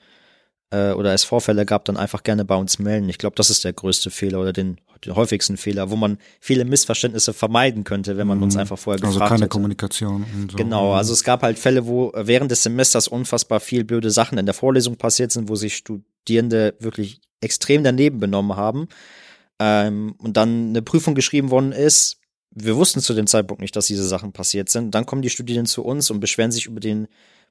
äh, oder es Vorfälle gab, dann einfach gerne bei uns melden. Ich glaube, das ist der größte Fehler oder den, den häufigsten Fehler, wo man viele Missverständnisse vermeiden könnte, wenn man uns mhm. einfach vorher also gefragt keine hätte. Kommunikation. So. Genau, also es gab halt Fälle, wo während des Semesters unfassbar viel blöde Sachen in der Vorlesung passiert sind, wo sich Studierende wirklich extrem daneben benommen haben ähm, und dann eine Prüfung geschrieben worden ist. Wir wussten zu dem Zeitpunkt nicht, dass diese Sachen passiert sind. Dann kommen die Studierenden zu uns und beschweren sich über den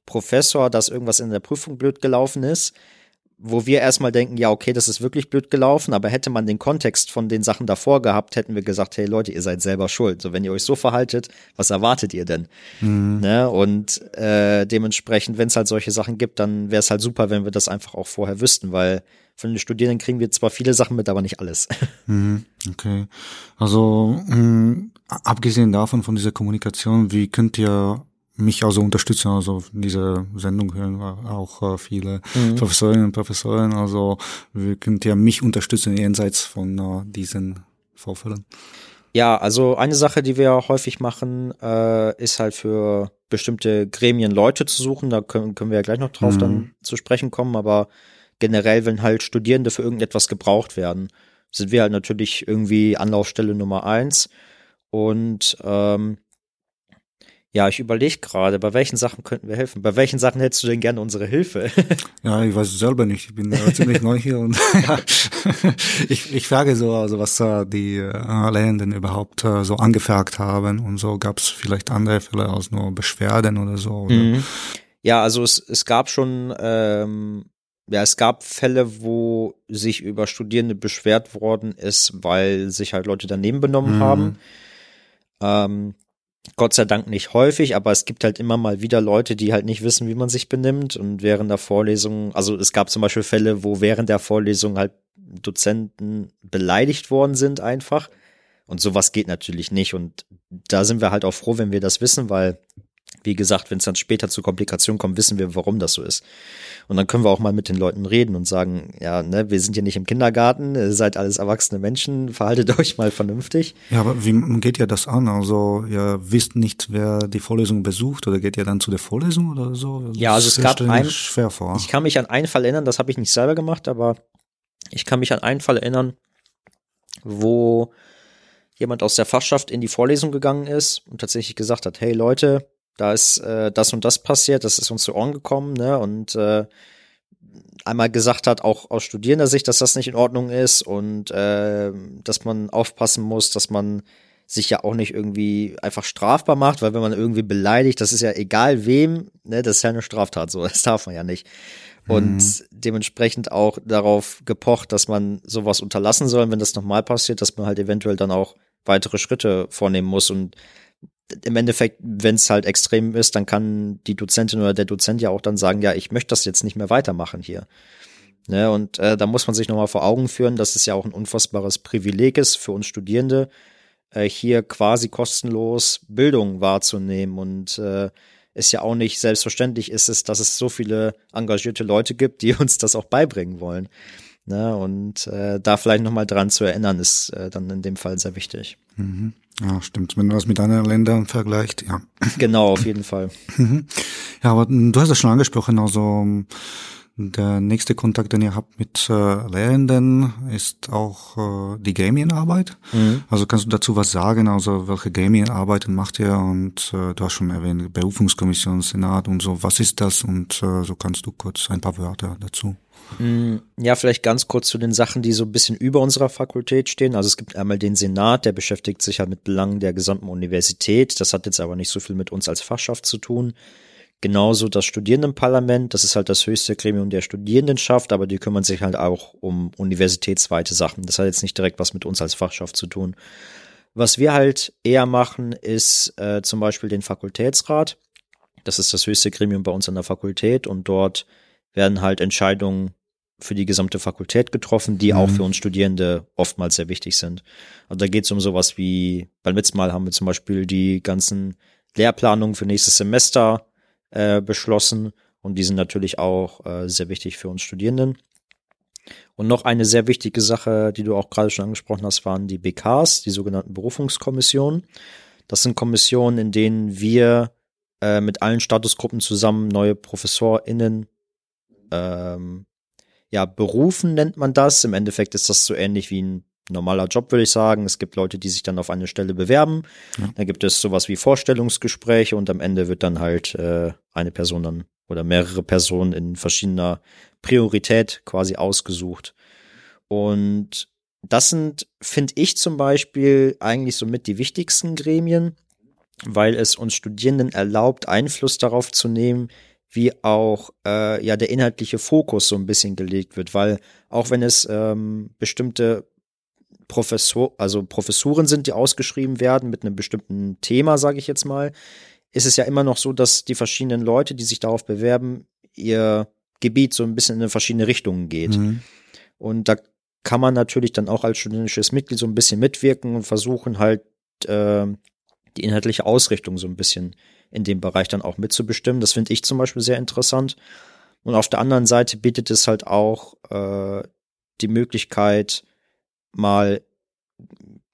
Professor, dass irgendwas in der Prüfung blöd gelaufen ist wo wir erstmal denken, ja, okay, das ist wirklich blöd gelaufen, aber hätte man den Kontext von den Sachen davor gehabt, hätten wir gesagt, hey Leute, ihr seid selber schuld. So, wenn ihr euch so verhaltet, was erwartet ihr denn? Mhm. Ne? Und äh, dementsprechend, wenn es halt solche Sachen gibt, dann wäre es halt super, wenn wir das einfach auch vorher wüssten, weil von den Studierenden kriegen wir zwar viele Sachen mit, aber nicht alles. Mhm. Okay. Also mh, abgesehen davon, von dieser Kommunikation, wie könnt ihr mich also unterstützen, also diese Sendung hören auch äh, viele mhm. Professorinnen und Professoren, also wir könnt ja mich unterstützen jenseits von uh, diesen Vorfällen. Ja, also eine Sache, die wir häufig machen, äh, ist halt für bestimmte Gremien Leute zu suchen. Da können, können wir ja gleich noch drauf mhm. dann zu sprechen kommen, aber generell, wenn halt Studierende für irgendetwas gebraucht werden, sind wir halt natürlich irgendwie Anlaufstelle Nummer eins. Und ähm, ja, ich überlege gerade, bei welchen Sachen könnten wir helfen? Bei welchen Sachen hättest du denn gerne unsere Hilfe? ja, ich weiß es selber nicht. Ich bin äh, ziemlich neu hier und ja, ich, ich frage so, also was äh, die äh, Lernenden überhaupt äh, so angefragt haben und so gab es vielleicht andere Fälle aus nur Beschwerden oder so. Oder? Mhm. Ja, also es, es gab schon, ähm, ja, es gab Fälle, wo sich über Studierende beschwert worden ist, weil sich halt Leute daneben benommen mhm. haben. Ähm, Gott sei Dank nicht häufig, aber es gibt halt immer mal wieder Leute, die halt nicht wissen, wie man sich benimmt und während der Vorlesung, also es gab zum Beispiel Fälle, wo während der Vorlesung halt Dozenten beleidigt worden sind einfach, Und sowas geht natürlich nicht. Und da sind wir halt auch froh, wenn wir das wissen, weil wie gesagt, wenn es dann später zu Komplikationen kommt, wissen wir, warum das so ist. Und dann können wir auch mal mit den Leuten reden und sagen, ja, ne, wir sind hier nicht im Kindergarten, ihr seid alles erwachsene Menschen, verhaltet euch mal vernünftig. Ja, aber wie geht ihr das an? Also ihr wisst nicht, wer die Vorlesung besucht oder geht ihr dann zu der Vorlesung oder so? Das ja, also es gab ein, schwer vor. ich kann mich an einen Fall erinnern, das habe ich nicht selber gemacht, aber ich kann mich an einen Fall erinnern, wo jemand aus der Fachschaft in die Vorlesung gegangen ist und tatsächlich gesagt hat, hey Leute, da ist äh, das und das passiert, das ist uns zu Ohren gekommen, ne? Und äh, einmal gesagt hat, auch aus studierender Sicht, dass das nicht in Ordnung ist und äh, dass man aufpassen muss, dass man sich ja auch nicht irgendwie einfach strafbar macht, weil wenn man irgendwie beleidigt, das ist ja egal wem, ne, das ist ja eine Straftat, so, das darf man ja nicht. Und mhm. dementsprechend auch darauf gepocht, dass man sowas unterlassen soll, wenn das nochmal passiert, dass man halt eventuell dann auch weitere Schritte vornehmen muss und im Endeffekt, wenn es halt extrem ist, dann kann die Dozentin oder der Dozent ja auch dann sagen, ja, ich möchte das jetzt nicht mehr weitermachen hier. Ne, und äh, da muss man sich nochmal vor Augen führen, dass es ja auch ein unfassbares Privileg ist für uns Studierende, äh, hier quasi kostenlos Bildung wahrzunehmen. Und äh, es ja auch nicht selbstverständlich ist es, dass es so viele engagierte Leute gibt, die uns das auch beibringen wollen. Ne, und äh, da vielleicht nochmal dran zu erinnern, ist äh, dann in dem Fall sehr wichtig. Mhm. Ja, stimmt. Wenn du das mit anderen Ländern vergleicht, ja. Genau, auf jeden Fall. Mhm. ja, aber du hast es schon angesprochen, also der nächste Kontakt, den ihr habt mit äh, Lehrenden, ist auch äh, die Gremienarbeit. Mhm. Also kannst du dazu was sagen? Also welche Gremienarbeiten macht ihr? Und äh, du hast schon erwähnt, Berufungskommission, Senat und so. Was ist das? Und äh, so kannst du kurz ein paar Wörter dazu. Mm, ja, vielleicht ganz kurz zu den Sachen, die so ein bisschen über unserer Fakultät stehen. Also es gibt einmal den Senat, der beschäftigt sich halt mit Belangen der gesamten Universität. Das hat jetzt aber nicht so viel mit uns als Fachschaft zu tun. Genauso das Studierendenparlament, das ist halt das höchste Gremium der Studierendenschaft, aber die kümmern sich halt auch um universitätsweite Sachen. Das hat jetzt nicht direkt was mit uns als Fachschaft zu tun. Was wir halt eher machen, ist äh, zum Beispiel den Fakultätsrat. Das ist das höchste Gremium bei uns an der Fakultät und dort werden halt Entscheidungen für die gesamte Fakultät getroffen, die mhm. auch für uns Studierende oftmals sehr wichtig sind. Also da geht es um sowas wie, beim letzten Mal haben wir zum Beispiel die ganzen Lehrplanungen für nächstes Semester äh, beschlossen und die sind natürlich auch äh, sehr wichtig für uns Studierenden. Und noch eine sehr wichtige Sache, die du auch gerade schon angesprochen hast, waren die BKs, die sogenannten Berufungskommissionen. Das sind Kommissionen, in denen wir äh, mit allen Statusgruppen zusammen neue ProfessorInnen ähm, ja, berufen nennt man das. Im Endeffekt ist das so ähnlich wie ein normaler Job, würde ich sagen. Es gibt Leute, die sich dann auf eine Stelle bewerben. Ja. Da gibt es sowas wie Vorstellungsgespräche und am Ende wird dann halt äh, eine Person dann oder mehrere Personen in verschiedener Priorität quasi ausgesucht. Und das sind, finde ich zum Beispiel, eigentlich somit die wichtigsten Gremien, weil es uns Studierenden erlaubt, Einfluss darauf zu nehmen, wie auch äh, ja der inhaltliche Fokus so ein bisschen gelegt wird, weil auch wenn es ähm, bestimmte Professor, also Professuren sind, die ausgeschrieben werden mit einem bestimmten Thema, sage ich jetzt mal, ist es ja immer noch so, dass die verschiedenen Leute, die sich darauf bewerben, ihr Gebiet so ein bisschen in verschiedene Richtungen geht. Mhm. Und da kann man natürlich dann auch als studentisches Mitglied so ein bisschen mitwirken und versuchen halt äh, die inhaltliche Ausrichtung so ein bisschen in dem Bereich dann auch mitzubestimmen. Das finde ich zum Beispiel sehr interessant. Und auf der anderen Seite bietet es halt auch äh, die Möglichkeit, mal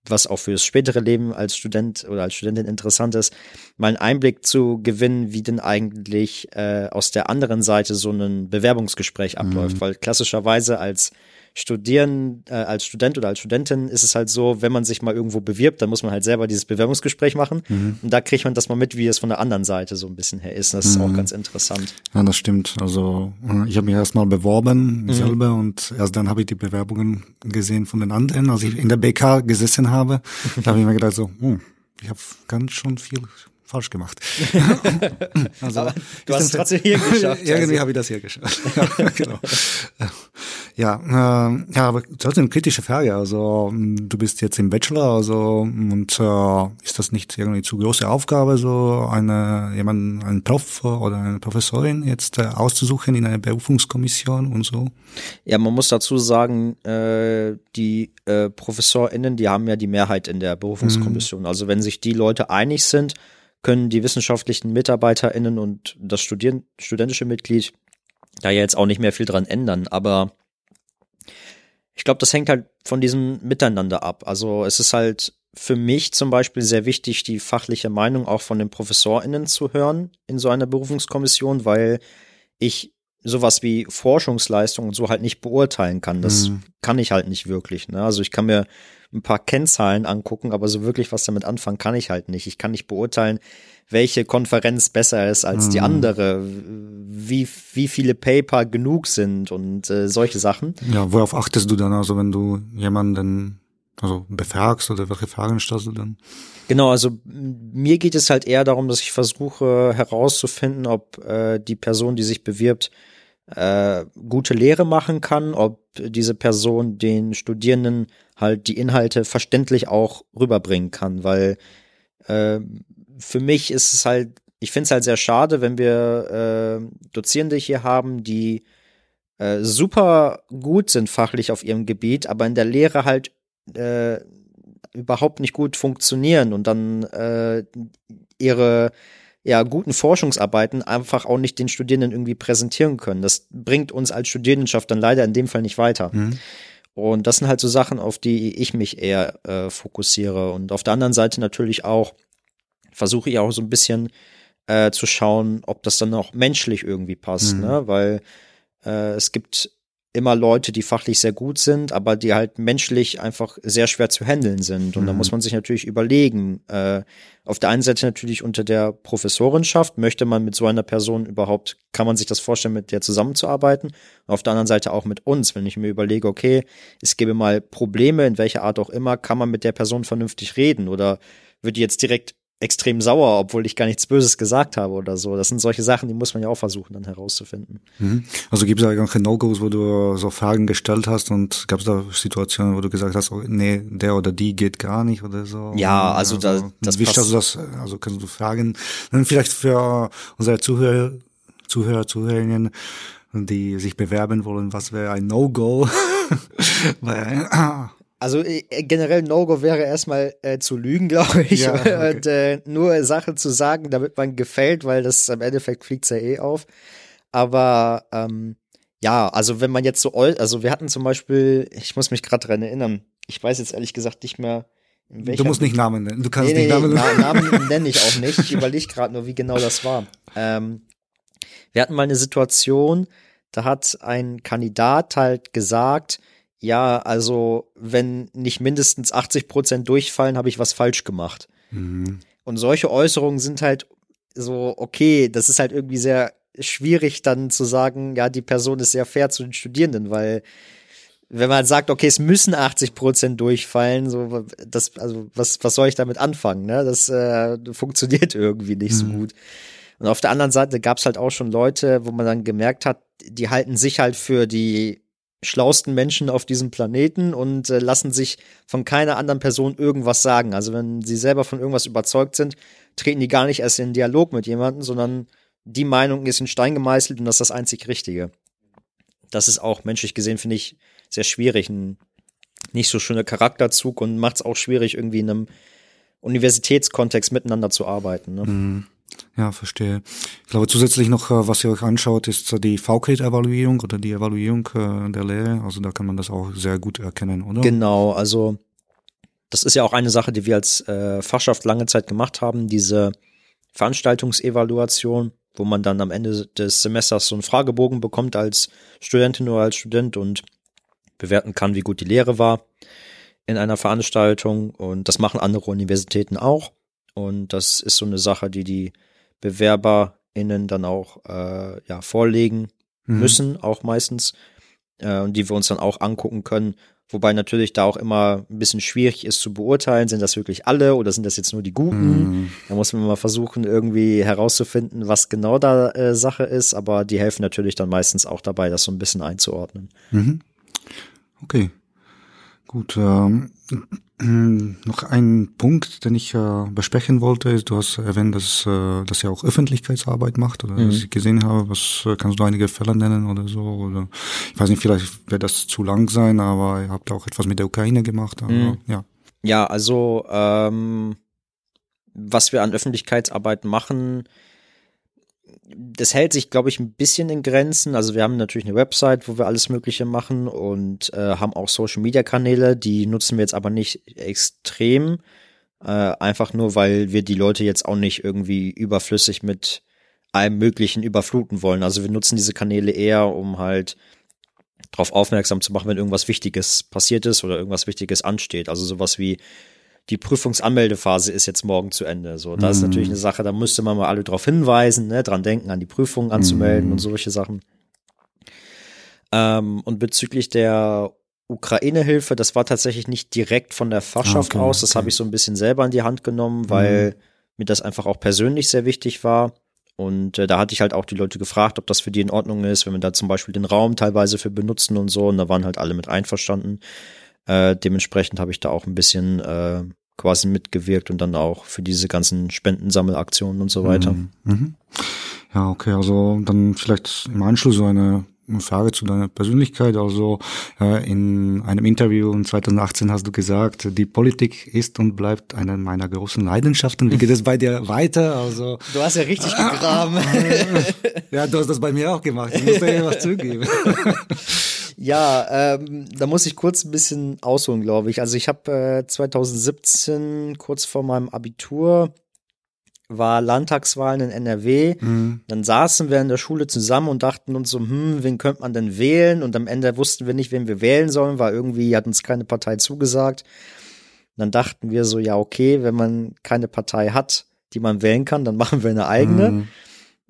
was auch fürs spätere Leben als Student oder als Studentin interessant ist, mal einen Einblick zu gewinnen, wie denn eigentlich äh, aus der anderen Seite so ein Bewerbungsgespräch abläuft. Mhm. Weil klassischerweise als Studieren, äh, als Student oder als Studentin ist es halt so, wenn man sich mal irgendwo bewirbt, dann muss man halt selber dieses Bewerbungsgespräch machen. Mhm. Und da kriegt man das mal mit, wie es von der anderen Seite so ein bisschen her ist. Das ist mhm. auch ganz interessant. Ja, das stimmt. Also äh, ich habe mich erstmal beworben mhm. selber und erst dann habe ich die Bewerbungen gesehen von den anderen. Als ich in der BK gesessen habe, da habe ich mir gedacht so, hm, ich habe ganz schon viel falsch gemacht. also, du hast es trotzdem hier geschafft. Irgendwie also. habe ich das hier geschafft. ja, genau. Ja, äh, ja, aber trotzdem kritische Frage. Also du bist jetzt im Bachelor, also und äh, ist das nicht irgendwie zu große Aufgabe, so eine jemand, einen Prof oder eine Professorin jetzt äh, auszusuchen in einer Berufungskommission und so? Ja, man muss dazu sagen, äh, die äh, ProfessorInnen, die haben ja die Mehrheit in der Berufungskommission. Mhm. Also wenn sich die Leute einig sind, können die wissenschaftlichen MitarbeiterInnen und das Studien studentische Mitglied da ja jetzt auch nicht mehr viel dran ändern. Aber ich glaube, das hängt halt von diesem Miteinander ab. Also es ist halt für mich zum Beispiel sehr wichtig, die fachliche Meinung auch von den ProfessorInnen zu hören in so einer Berufungskommission, weil ich sowas wie Forschungsleistung und so halt nicht beurteilen kann. Das mhm. kann ich halt nicht wirklich. Ne? Also ich kann mir ein paar Kennzahlen angucken, aber so wirklich was damit anfangen kann ich halt nicht. Ich kann nicht beurteilen, welche Konferenz besser ist als mhm. die andere, wie, wie viele Paper genug sind und äh, solche Sachen. Ja, worauf achtest du dann, also wenn du jemanden also befragst oder welche Fragen stellst du dann? Genau, also mir geht es halt eher darum, dass ich versuche herauszufinden, ob äh, die Person, die sich bewirbt, äh, gute Lehre machen kann, ob diese Person den Studierenden halt die Inhalte verständlich auch rüberbringen kann, weil äh, für mich ist es halt, ich finde es halt sehr schade, wenn wir äh, Dozierende hier haben, die äh, super gut sind fachlich auf ihrem Gebiet, aber in der Lehre halt äh, überhaupt nicht gut funktionieren und dann ihre ja, guten Forschungsarbeiten einfach auch nicht den Studierenden irgendwie präsentieren können. Das bringt uns als Studierendenschaft dann leider in dem Fall nicht weiter. Mhm. Und das sind halt so Sachen, auf die ich mich eher äh, fokussiere. Und auf der anderen Seite natürlich auch versuche ich auch so ein bisschen äh, zu schauen, ob das dann auch menschlich irgendwie passt, mhm. ne? Weil äh, es gibt immer Leute, die fachlich sehr gut sind, aber die halt menschlich einfach sehr schwer zu handeln sind. Und mhm. da muss man sich natürlich überlegen, äh, auf der einen Seite natürlich unter der Professorenschaft, möchte man mit so einer Person überhaupt, kann man sich das vorstellen, mit der zusammenzuarbeiten? Und auf der anderen Seite auch mit uns, wenn ich mir überlege, okay, es gäbe mal Probleme, in welcher Art auch immer, kann man mit der Person vernünftig reden oder wird die jetzt direkt extrem sauer, obwohl ich gar nichts Böses gesagt habe oder so. Das sind solche Sachen, die muss man ja auch versuchen dann herauszufinden. Mhm. Also gibt es da irgendwelche No-Gos, wo du so Fragen gestellt hast und gab es da Situationen, wo du gesagt hast, oh, nee, der oder die geht gar nicht oder so? Ja, also, also da, das Wie stellst du das, also kannst du Fragen, dann vielleicht für unsere Zuhörer, Zuhörer, Zuhörerinnen, die sich bewerben wollen, was wäre ein No-Go? Also äh, generell No-Go wäre erstmal äh, zu lügen, glaube ich. Ja, okay. Und äh, nur Sachen zu sagen, damit man gefällt, weil das am Endeffekt fliegt ja eh auf. Aber ähm, ja, also wenn man jetzt so, also wir hatten zum Beispiel, ich muss mich gerade dran erinnern, ich weiß jetzt ehrlich gesagt nicht mehr, Du musst nicht Namen nennen. Du kannst nee, nicht nee, Namen nennen. Namen nenne ich auch nicht. Ich überlege gerade nur, wie genau das war. Ähm, wir hatten mal eine Situation, da hat ein Kandidat halt gesagt, ja, also wenn nicht mindestens 80 Prozent durchfallen, habe ich was falsch gemacht. Mhm. Und solche Äußerungen sind halt so, okay, das ist halt irgendwie sehr schwierig dann zu sagen, ja, die Person ist sehr fair zu den Studierenden, weil wenn man sagt, okay, es müssen 80 Prozent durchfallen, so das, also was, was soll ich damit anfangen? Ne? Das äh, funktioniert irgendwie nicht mhm. so gut. Und auf der anderen Seite gab es halt auch schon Leute, wo man dann gemerkt hat, die halten sich halt für die schlausten Menschen auf diesem Planeten und äh, lassen sich von keiner anderen Person irgendwas sagen. Also wenn sie selber von irgendwas überzeugt sind, treten die gar nicht erst in Dialog mit jemandem, sondern die Meinung ist in Stein gemeißelt und das ist das einzig Richtige. Das ist auch menschlich gesehen, finde ich, sehr schwierig. Ein nicht so schöner Charakterzug und macht es auch schwierig, irgendwie in einem Universitätskontext miteinander zu arbeiten. Ne? Mhm. Ja, verstehe. Ich glaube zusätzlich noch, äh, was ihr euch anschaut, ist die VCAT-Evaluierung oder die Evaluierung äh, der Lehre. Also da kann man das auch sehr gut erkennen, oder? Genau, also das ist ja auch eine Sache, die wir als äh, Fachschaft lange Zeit gemacht haben, diese Veranstaltungsevaluation, wo man dann am Ende des Semesters so einen Fragebogen bekommt als Studentin oder als Student und bewerten kann, wie gut die Lehre war in einer Veranstaltung. Und das machen andere Universitäten auch. Und das ist so eine Sache, die die BewerberInnen dann auch äh, ja, vorlegen mhm. müssen, auch meistens, äh, und die wir uns dann auch angucken können. Wobei natürlich da auch immer ein bisschen schwierig ist zu beurteilen, sind das wirklich alle oder sind das jetzt nur die Guten? Mhm. Da muss man mal versuchen, irgendwie herauszufinden, was genau da äh, Sache ist, aber die helfen natürlich dann meistens auch dabei, das so ein bisschen einzuordnen. Mhm. Okay. Gut. Ähm, noch ein Punkt, den ich äh, besprechen wollte, ist, du hast erwähnt, dass, äh, dass ihr auch Öffentlichkeitsarbeit macht oder mhm. was ich gesehen habe. Was äh, kannst du einige Fälle nennen oder so? Oder ich weiß nicht, vielleicht wird das zu lang sein, aber ihr habt auch etwas mit der Ukraine gemacht. Aber, mhm. Ja. Ja, also ähm, was wir an Öffentlichkeitsarbeit machen, das hält sich, glaube ich, ein bisschen in Grenzen. Also wir haben natürlich eine Website, wo wir alles Mögliche machen und äh, haben auch Social-Media-Kanäle, die nutzen wir jetzt aber nicht extrem. Äh, einfach nur, weil wir die Leute jetzt auch nicht irgendwie überflüssig mit allem Möglichen überfluten wollen. Also wir nutzen diese Kanäle eher, um halt darauf aufmerksam zu machen, wenn irgendwas Wichtiges passiert ist oder irgendwas Wichtiges ansteht. Also sowas wie die Prüfungsanmeldephase ist jetzt morgen zu Ende. So, das mhm. ist natürlich eine Sache, da müsste man mal alle darauf hinweisen, ne, dran denken, an die Prüfung anzumelden mhm. und solche Sachen. Ähm, und bezüglich der Ukraine-Hilfe, das war tatsächlich nicht direkt von der Fachschaft okay, aus. Das okay. habe ich so ein bisschen selber in die Hand genommen, weil mhm. mir das einfach auch persönlich sehr wichtig war. Und äh, da hatte ich halt auch die Leute gefragt, ob das für die in Ordnung ist, wenn wir da zum Beispiel den Raum teilweise für benutzen und so. Und da waren halt alle mit einverstanden. Äh, dementsprechend habe ich da auch ein bisschen äh, quasi mitgewirkt und dann auch für diese ganzen Spendensammelaktionen und so weiter. Mhm. mhm. Ja, okay, also dann vielleicht im Anschluss so eine Frage zu deiner Persönlichkeit. Also äh, in einem Interview in 2018 hast du gesagt, die Politik ist und bleibt eine meiner großen Leidenschaften. Wie geht es bei dir weiter? Also du hast ja richtig gegraben. ja, du hast das bei mir auch gemacht. Ich muss dir was zugeben. Ja, ähm, da muss ich kurz ein bisschen ausholen, glaube ich. Also ich habe äh, 2017 kurz vor meinem Abitur war Landtagswahlen in NRW. Mhm. Dann saßen wir in der Schule zusammen und dachten uns so, hm, wen könnte man denn wählen? Und am Ende wussten wir nicht, wen wir wählen sollen, weil irgendwie hat uns keine Partei zugesagt. dann dachten wir so, ja, okay, wenn man keine Partei hat, die man wählen kann, dann machen wir eine eigene. Mhm.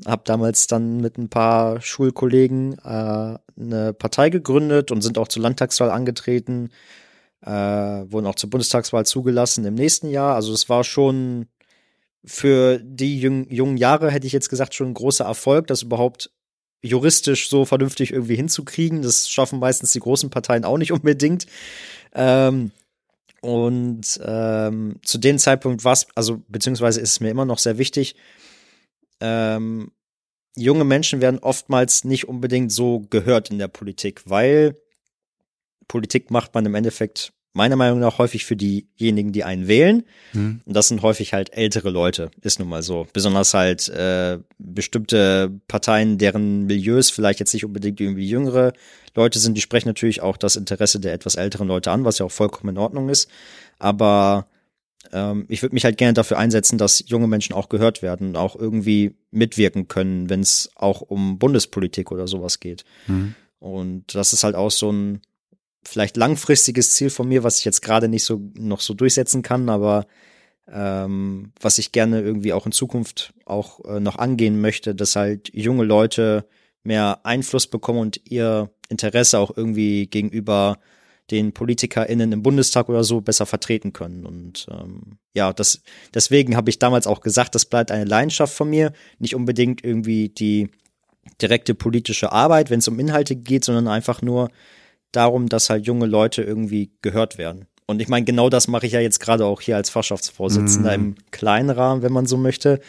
Hab damals dann mit ein paar Schulkollegen äh, eine Partei gegründet und sind auch zur Landtagswahl angetreten, äh, wurden auch zur Bundestagswahl zugelassen im nächsten Jahr. Also es war schon für die jungen, jungen Jahre, hätte ich jetzt gesagt, schon ein großer Erfolg, das überhaupt juristisch so vernünftig irgendwie hinzukriegen. Das schaffen meistens die großen Parteien auch nicht unbedingt. Ähm, und ähm, zu dem Zeitpunkt war es, also beziehungsweise ist es mir immer noch sehr wichtig, ähm, junge Menschen werden oftmals nicht unbedingt so gehört in der Politik, weil Politik macht man im Endeffekt meiner Meinung nach häufig für diejenigen, die einen wählen. Mhm. Und das sind häufig halt ältere Leute, ist nun mal so. Besonders halt äh, bestimmte Parteien, deren Milieus vielleicht jetzt nicht unbedingt irgendwie jüngere Leute sind, die sprechen natürlich auch das Interesse der etwas älteren Leute an, was ja auch vollkommen in Ordnung ist. Aber ähm, ich würde mich halt gerne dafür einsetzen, dass junge Menschen auch gehört werden und auch irgendwie mitwirken können, wenn es auch um Bundespolitik oder sowas geht. Mhm. Und das ist halt auch so ein vielleicht langfristiges Ziel von mir, was ich jetzt gerade nicht so noch so durchsetzen kann, aber ähm, was ich gerne irgendwie auch in Zukunft auch äh, noch angehen möchte, dass halt junge Leute mehr Einfluss bekommen und ihr Interesse auch irgendwie gegenüber den PolitikerInnen im Bundestag oder so besser vertreten können. Und ähm, ja, das deswegen habe ich damals auch gesagt, das bleibt eine Leidenschaft von mir, nicht unbedingt irgendwie die direkte politische Arbeit, wenn es um Inhalte geht, sondern einfach nur darum, dass halt junge Leute irgendwie gehört werden. Und ich meine, genau das mache ich ja jetzt gerade auch hier als Fachschaftsvorsitzender mhm. im kleinen Rahmen, wenn man so möchte.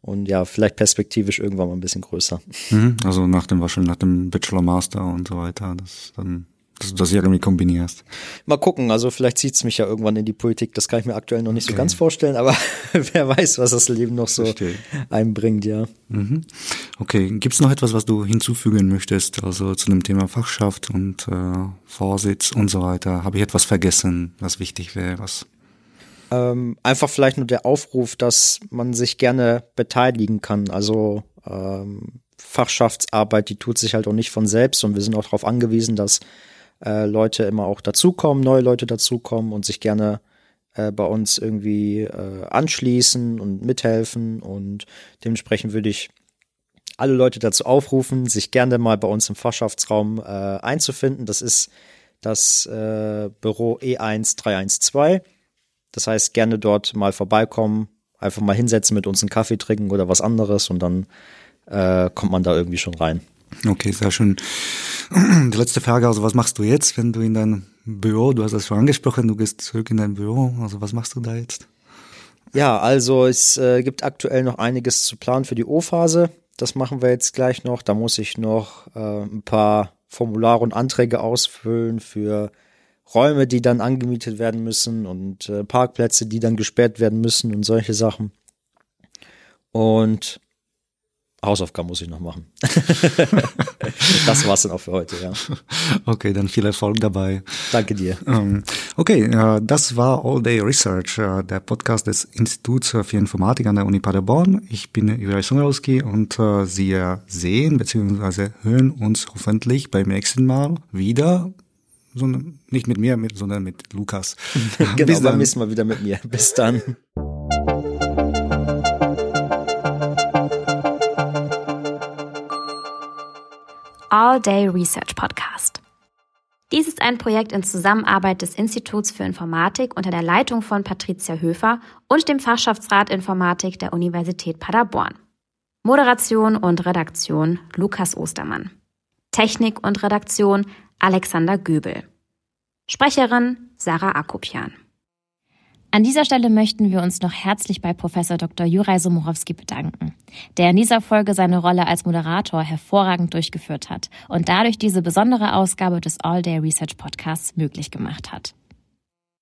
Und ja, vielleicht perspektivisch irgendwann mal ein bisschen größer. Mhm. Also nach dem wahrscheinlich nach dem Bachelor Master und so weiter, das dann dass du das irgendwie kombinierst. Mal gucken, also vielleicht zieht's mich ja irgendwann in die Politik, das kann ich mir aktuell noch nicht okay. so ganz vorstellen, aber wer weiß, was das Leben noch so Verstehe. einbringt, ja. Mhm. Okay, gibt's noch etwas, was du hinzufügen möchtest, also zu dem Thema Fachschaft und äh, Vorsitz und so weiter? Habe ich etwas vergessen, was wichtig wäre, was ähm, einfach vielleicht nur der Aufruf, dass man sich gerne beteiligen kann. Also ähm, Fachschaftsarbeit, die tut sich halt auch nicht von selbst und wir sind auch darauf angewiesen, dass äh, Leute immer auch dazukommen, neue Leute dazukommen und sich gerne äh, bei uns irgendwie äh, anschließen und mithelfen. Und dementsprechend würde ich alle Leute dazu aufrufen, sich gerne mal bei uns im Fachschaftsraum äh, einzufinden. Das ist das äh, Büro E1312. Das heißt, gerne dort mal vorbeikommen, einfach mal hinsetzen, mit uns einen Kaffee trinken oder was anderes und dann äh, kommt man da irgendwie schon rein. Okay, sehr schön. Die letzte Frage, also was machst du jetzt, wenn du in deinem Büro, du hast das schon angesprochen, du gehst zurück in dein Büro, also was machst du da jetzt? Ja, also es äh, gibt aktuell noch einiges zu planen für die O-Phase. Das machen wir jetzt gleich noch. Da muss ich noch äh, ein paar Formulare und Anträge ausfüllen für Räume, die dann angemietet werden müssen und äh, Parkplätze, die dann gesperrt werden müssen und solche Sachen. Und Hausaufgaben muss ich noch machen. das war's dann auch für heute, ja. Okay, dann viel Erfolg dabei. Danke dir. Ähm, okay, das war All Day Research, äh, der Podcast des Instituts für Informatik an der Uni Paderborn. Ich bin Juraj Songarowski und äh, Sie sehen bzw. hören uns hoffentlich beim nächsten Mal wieder sondern nicht mit mir, mit, sondern mit Lukas. genau, Bis dann. beim nächsten Mal wieder mit mir. Bis dann. All Day Research Podcast. Dies ist ein Projekt in Zusammenarbeit des Instituts für Informatik unter der Leitung von Patricia Höfer und dem Fachschaftsrat Informatik der Universität Paderborn. Moderation und Redaktion Lukas Ostermann. Technik und Redaktion Alexander Göbel. Sprecherin Sarah Akopian. An dieser Stelle möchten wir uns noch herzlich bei Professor Dr. Juraj Somorowski bedanken, der in dieser Folge seine Rolle als Moderator hervorragend durchgeführt hat und dadurch diese besondere Ausgabe des All Day Research Podcasts möglich gemacht hat.